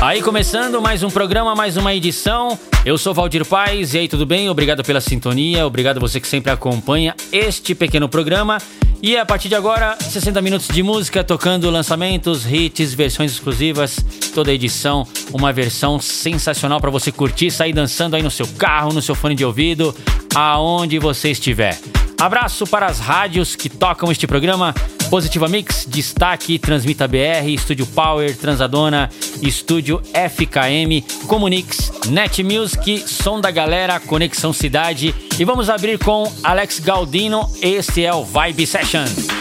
Aí começando mais um programa, mais uma edição. Eu sou Valdir Paz e aí tudo bem? Obrigado pela sintonia, obrigado você que sempre acompanha este pequeno programa. E a partir de agora, 60 minutos de música tocando lançamentos, hits, versões exclusivas, toda edição, uma versão sensacional para você curtir, sair dançando aí no seu carro, no seu fone de ouvido, aonde você estiver. Abraço para as rádios que tocam este programa. Positiva Mix, Destaque, Transmita BR, Estúdio Power, Transadona, Estúdio FKM, Comunix, Net Music, Som da Galera, Conexão Cidade. E vamos abrir com Alex Galdino. Este é o Vibe Session.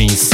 Mensagens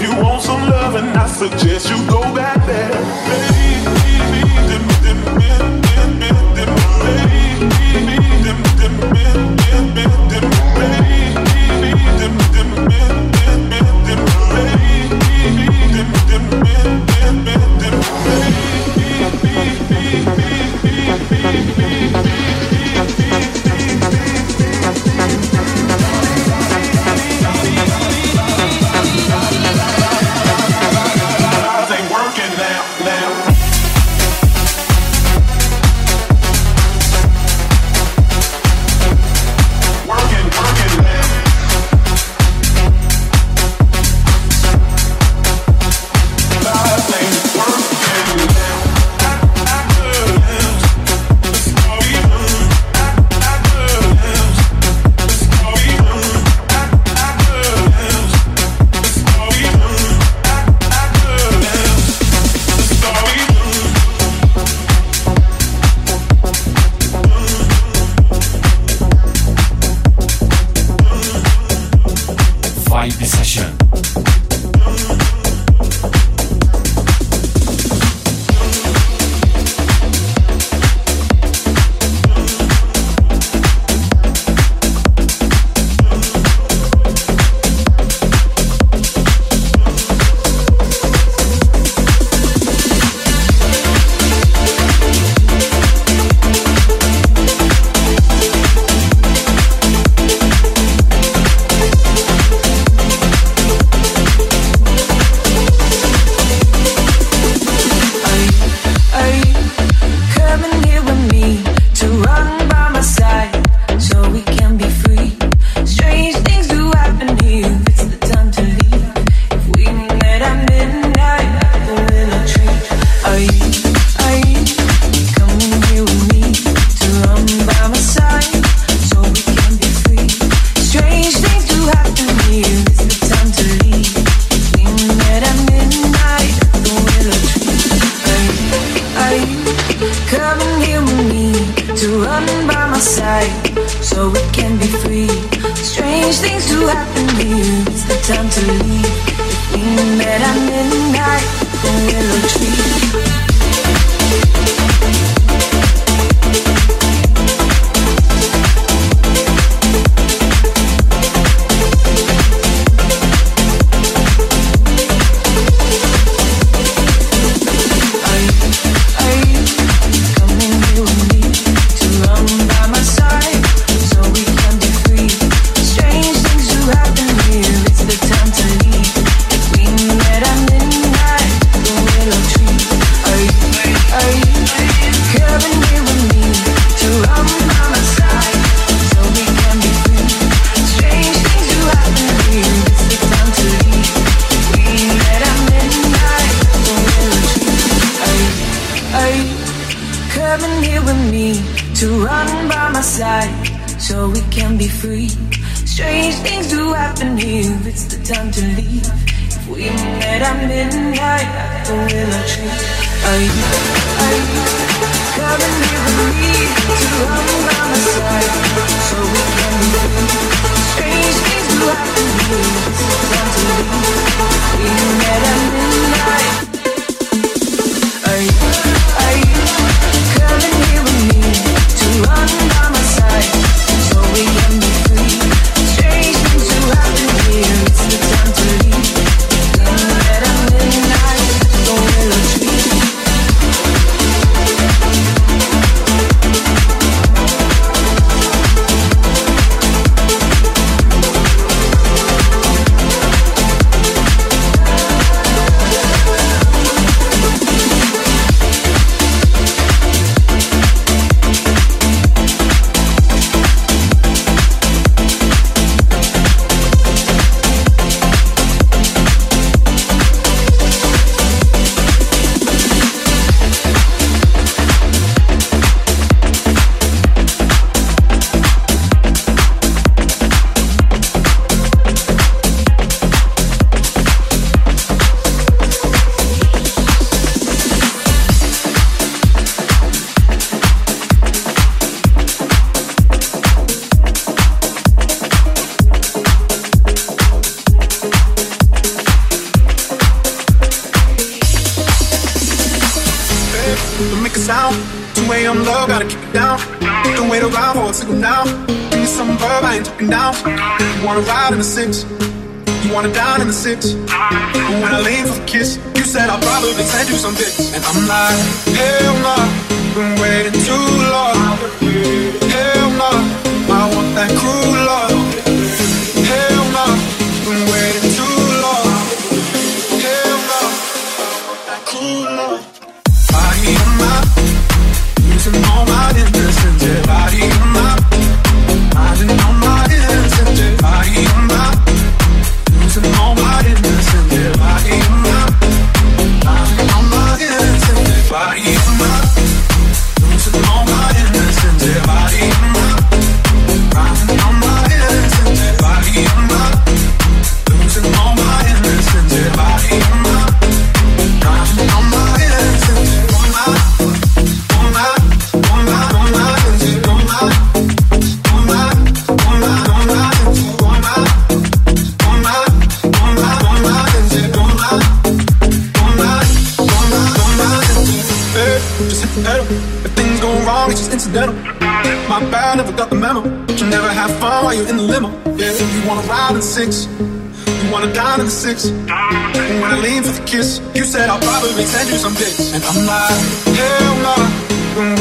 If you want some loving, I suggest you go back. will I treat? Are you, are you coming here with me to run by my side? So we can be strange things We happen here. It's time to leave. We met at midnight. Are you, are you coming here with me to run by my side? So we can When I lean for a kiss, you said I'll probably send you some bitch. And I'm like, hell no, nah, been waiting too long. Hell no, nah, I want that crew. kiss. You said I'll probably send you some pics, and I'm like, hell nah.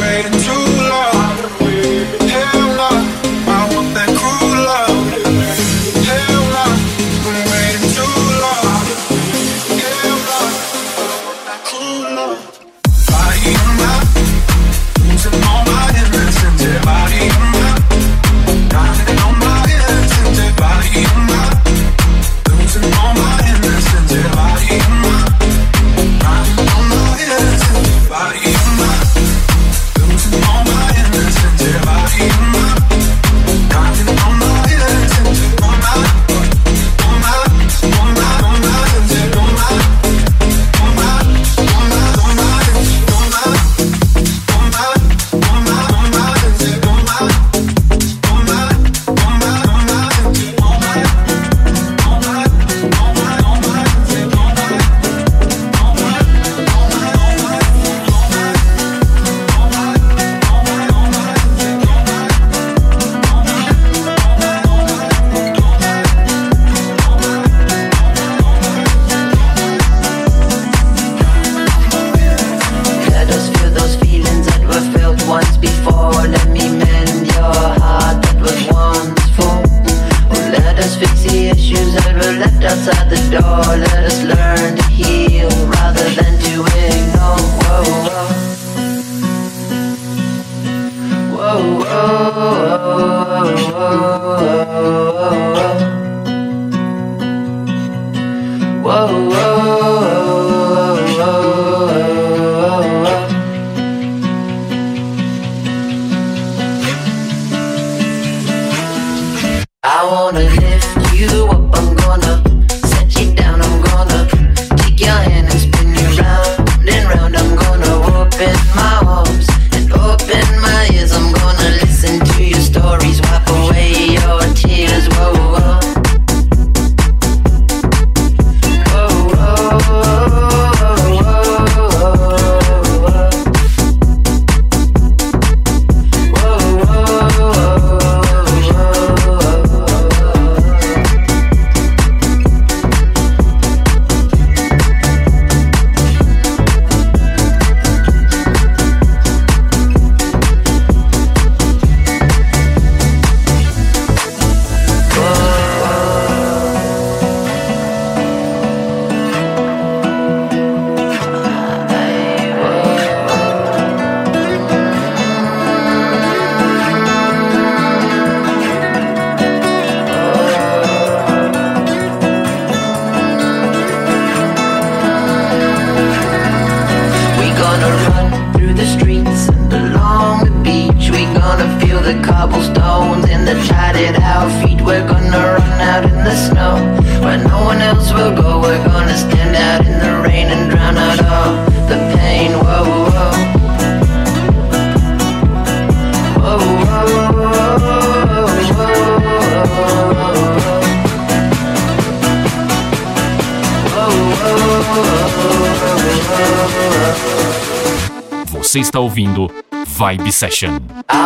Vibe Session.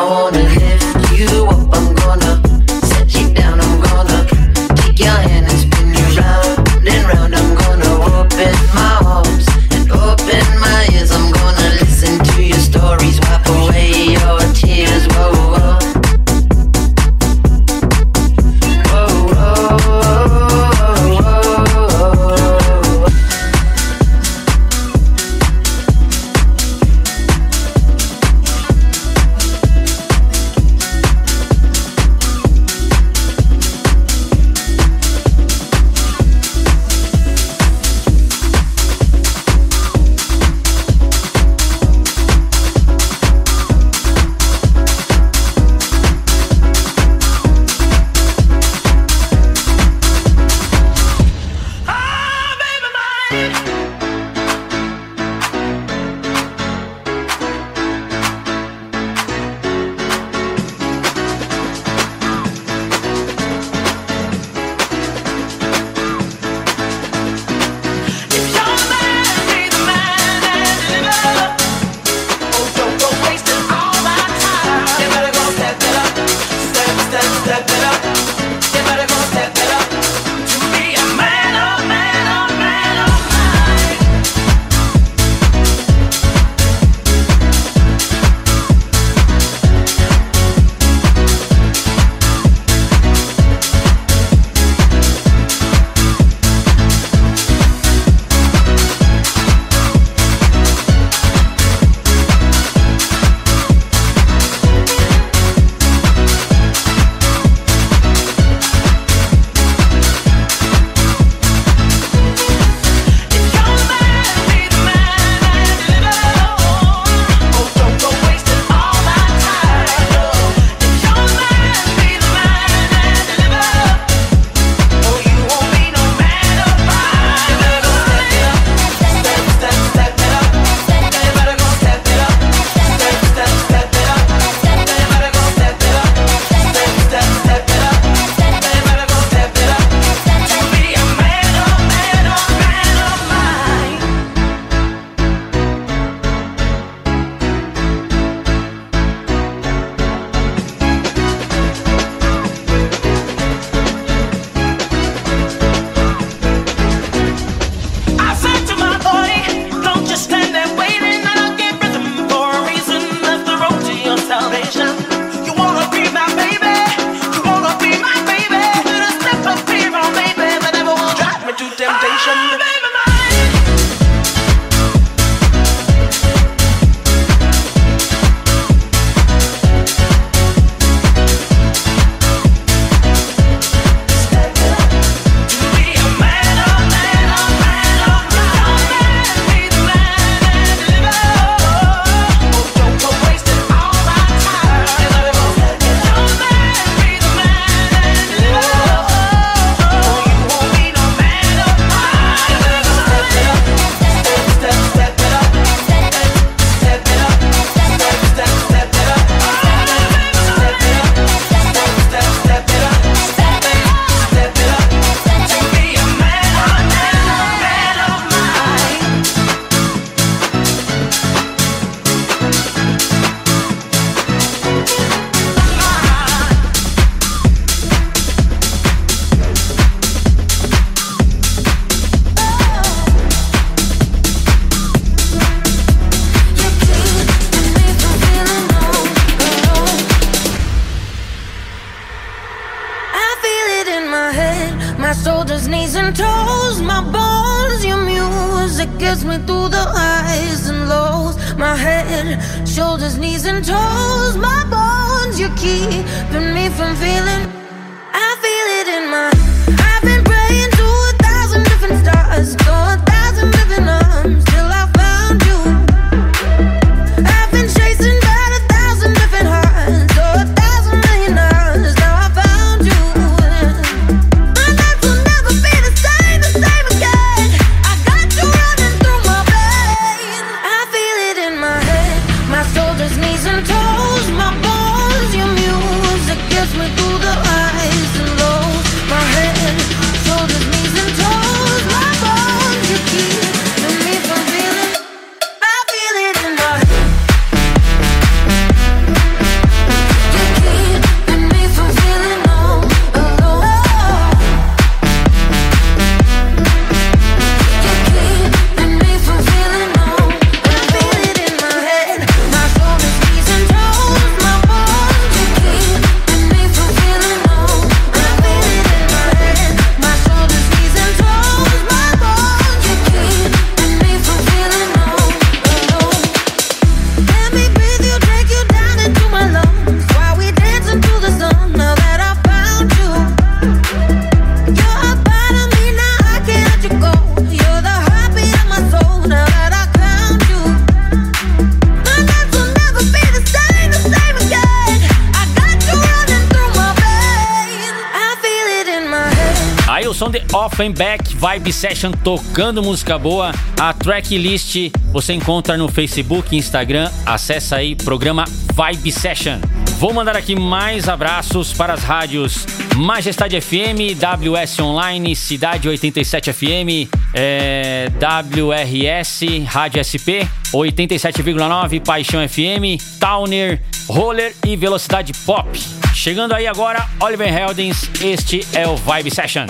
Vibe Session tocando música boa. A tracklist você encontra no Facebook, Instagram. Acesse aí programa Vibe Session. Vou mandar aqui mais abraços para as rádios Majestade FM, WS Online, Cidade 87 FM, é, WRS, Rádio SP, 87,9, Paixão FM, Towner, Roller e Velocidade Pop. Chegando aí agora, Oliver Heldens, este é o Vibe Session.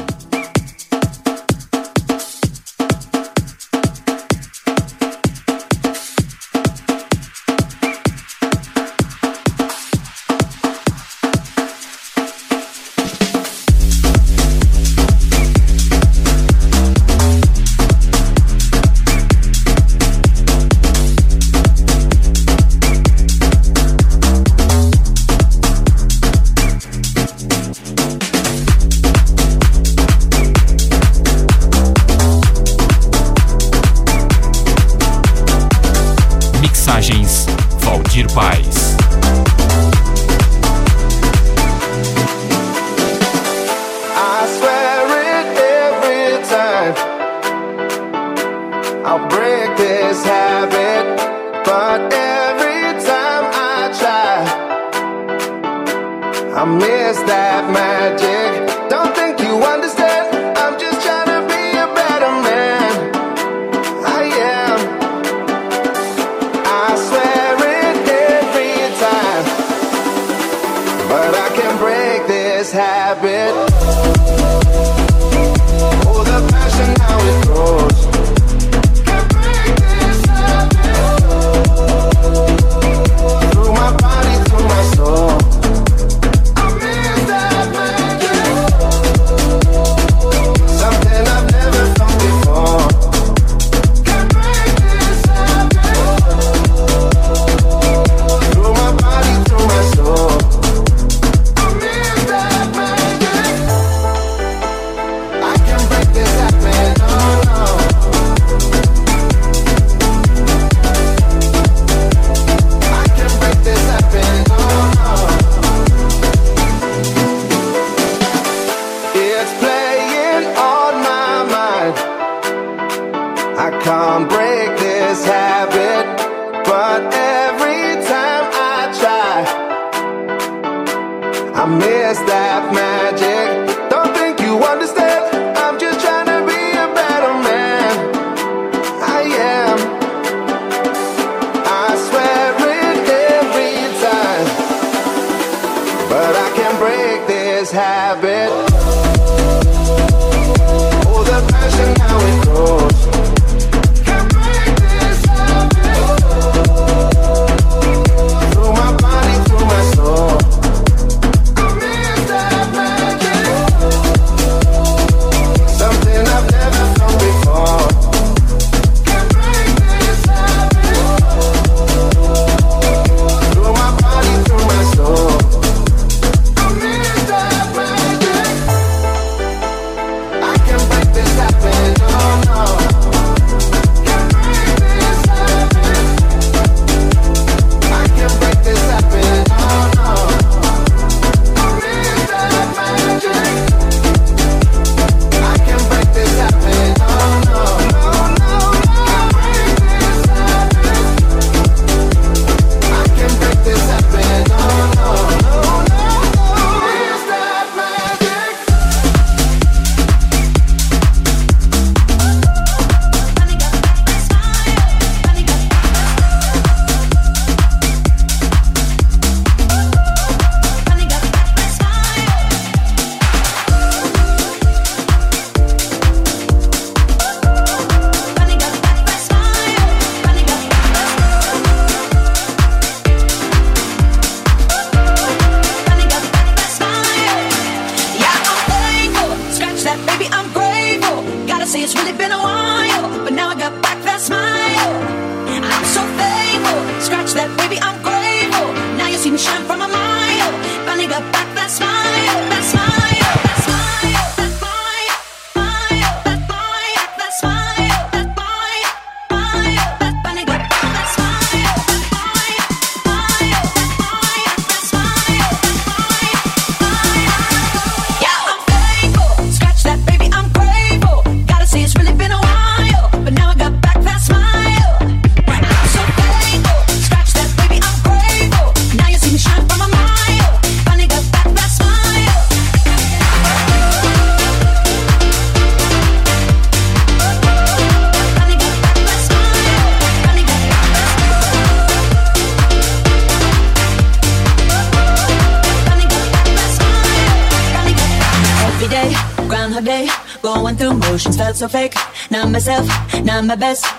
my best.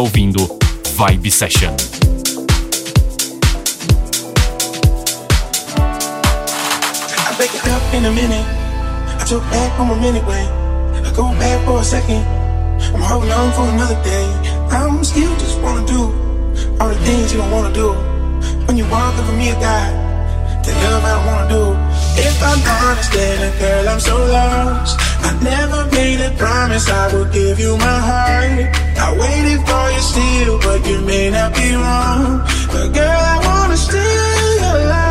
ouvindo Vibe Session. I'm still just wanna do all the things you don't wanna do. When you walk over me, a guy the love I wanna do. If I'm honest, then girl, I'm so lost. I never made a promise I would give you my heart. I waited for you still, but you may not be wrong. But girl, I wanna steal your life.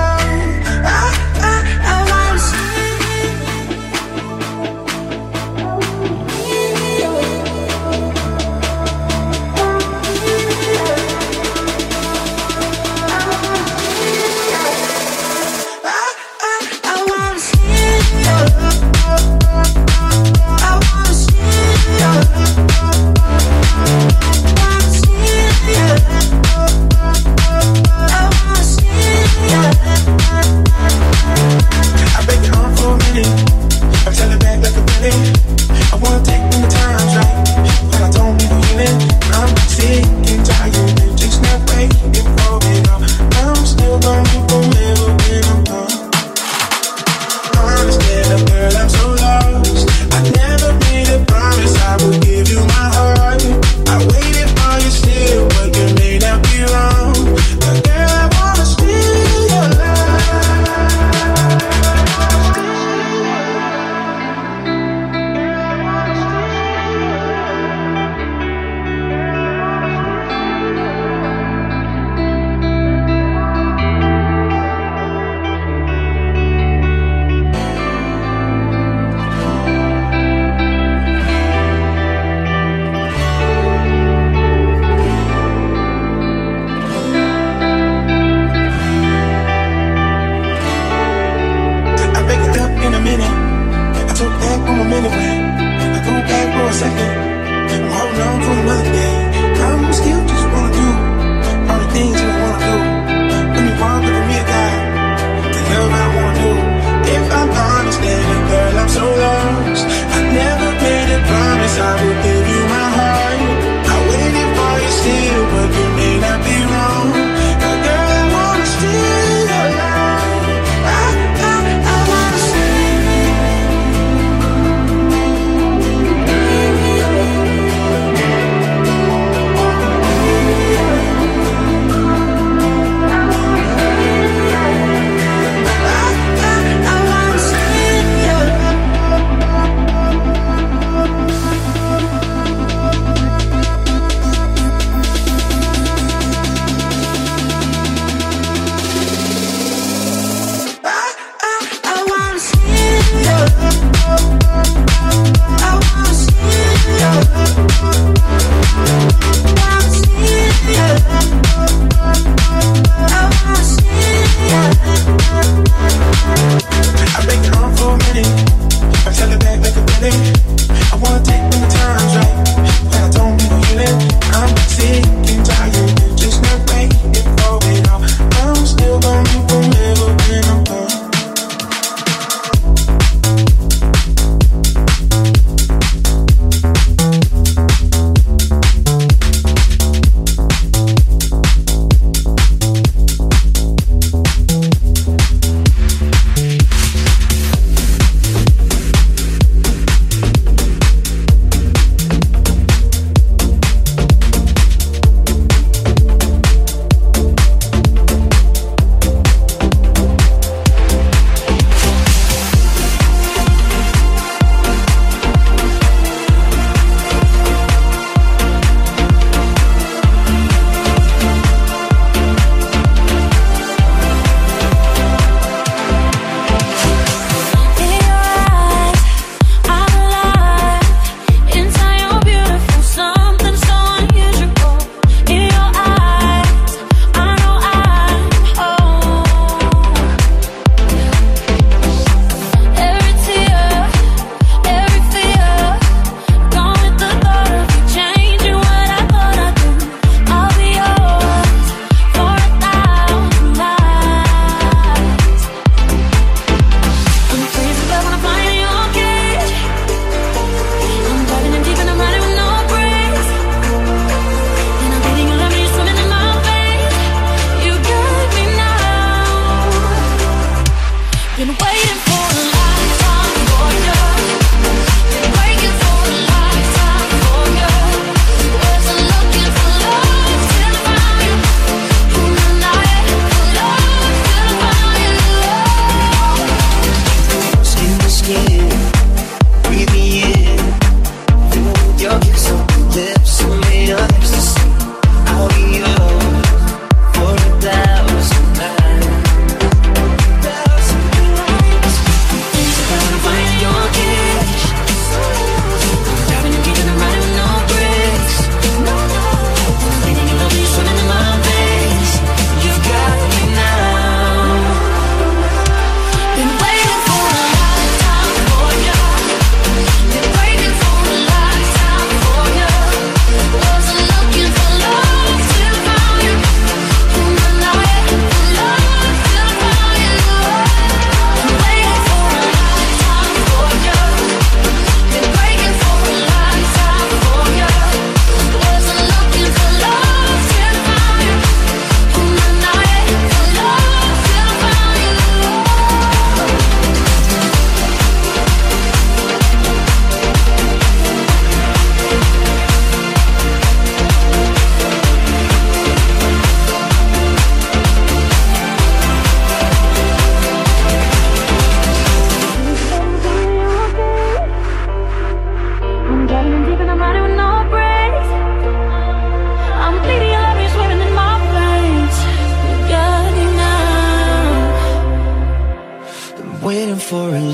For a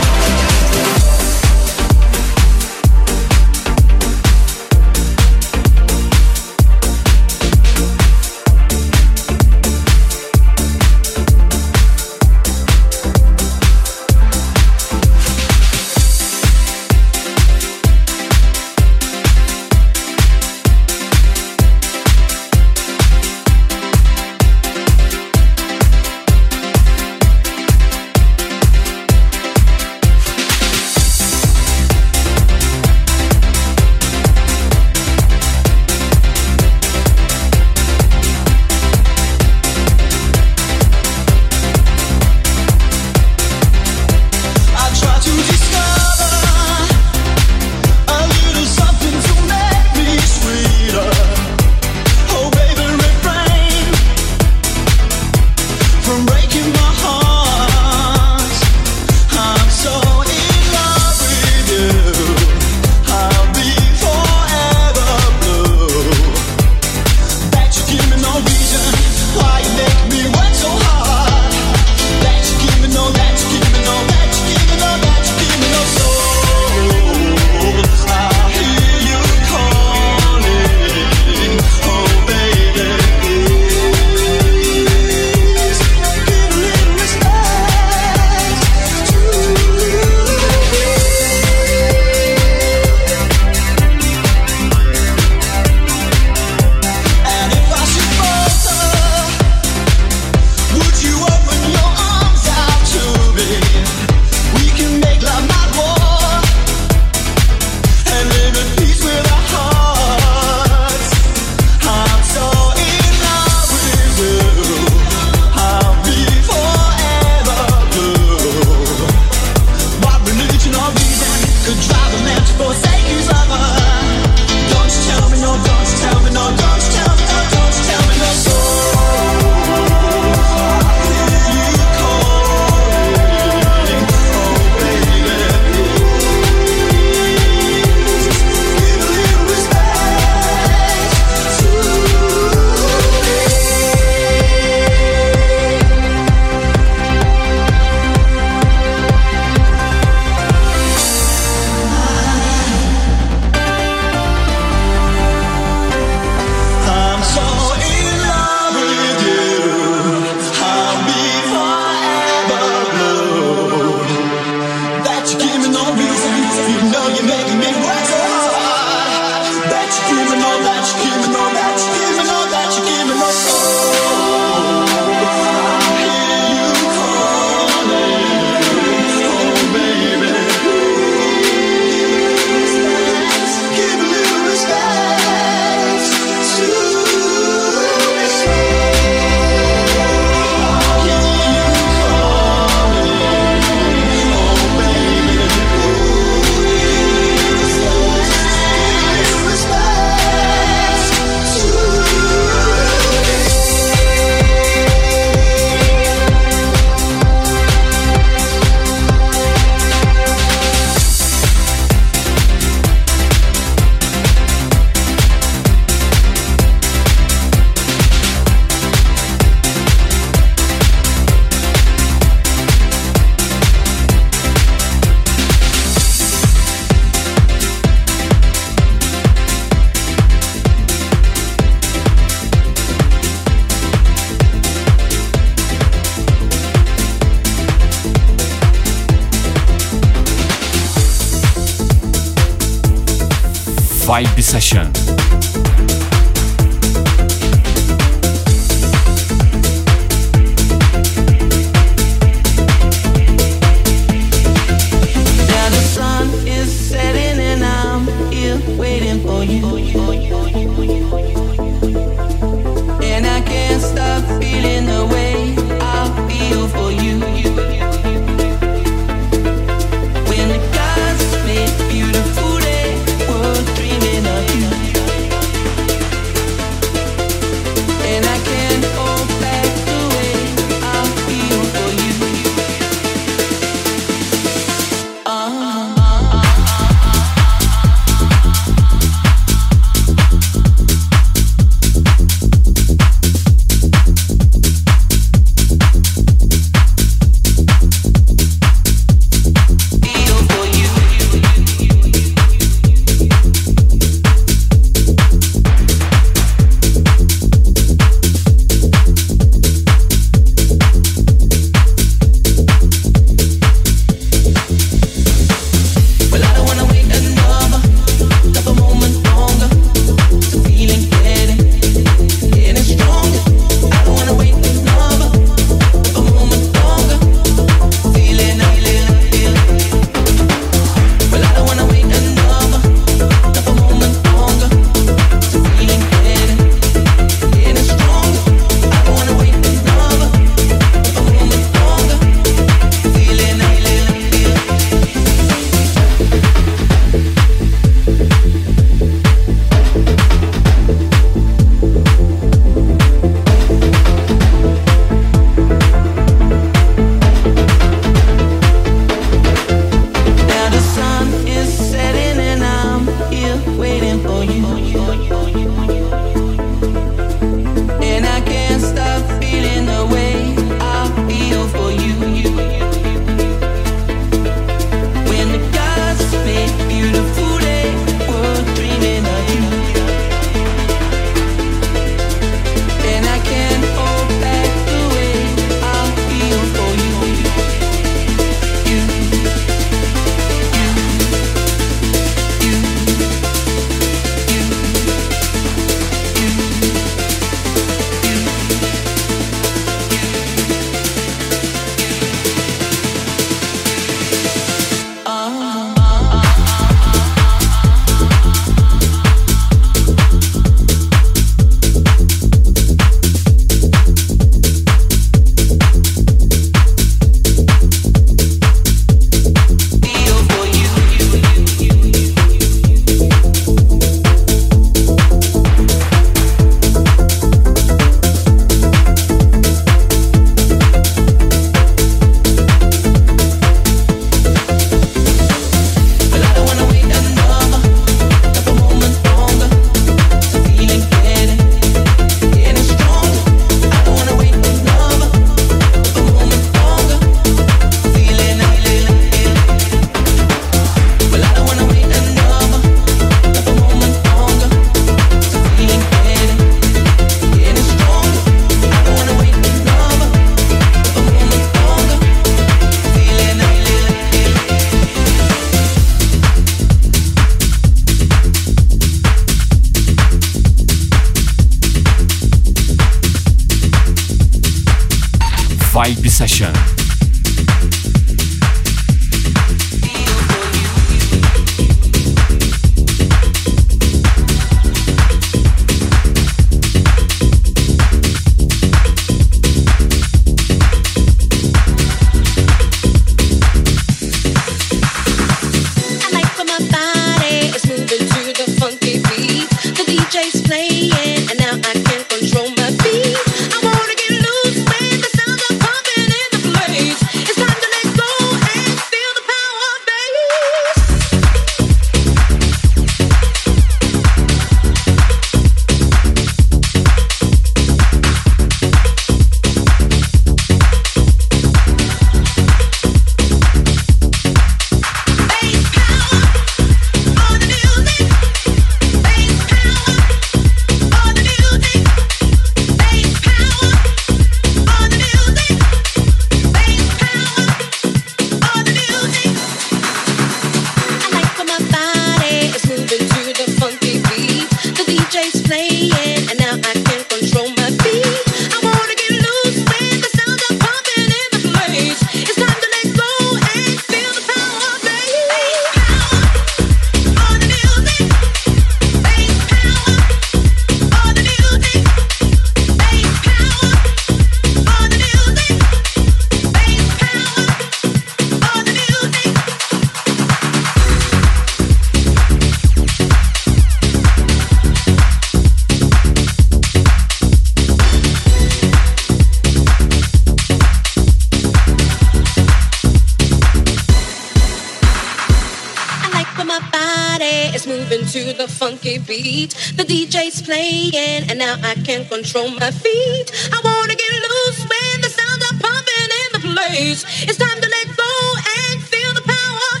I can't control my feet. I wanna get loose when the sounds are pumping in the place. It's time to let go and feel the power of.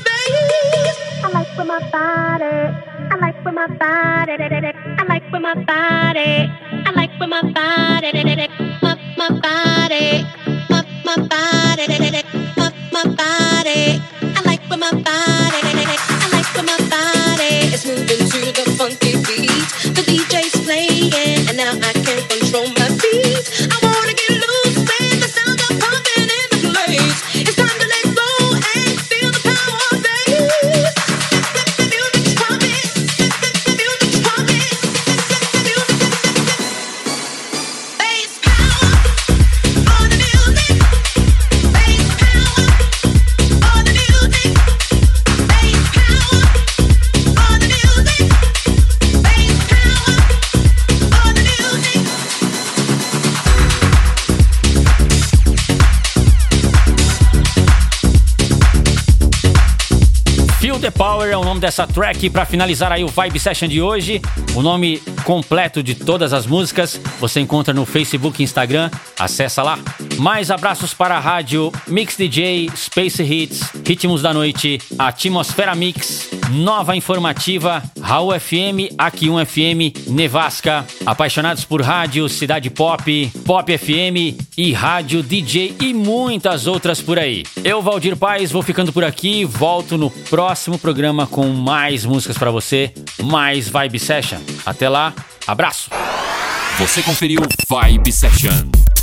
I like when my body. I like when my body. I like when my body. I like when my body. My my body. My my body. My my body. I like when my body. Dessa track para finalizar aí o Vibe Session de hoje. O nome completo de todas as músicas você encontra no Facebook e Instagram. Acessa lá. Mais abraços para a rádio Mix DJ, Space Hits, Ritmos da Noite, Atmosfera Mix, Nova Informativa, Raul FM, Aqui 1 FM, Nevasca, Apaixonados por Rádio, Cidade Pop, Pop FM e Rádio DJ e muitas outras por aí. Eu, Valdir Paz, vou ficando por aqui. Volto no próximo programa com mais músicas para você, mais Vibe Session. Até lá, abraço! Você conferiu Vibe Session.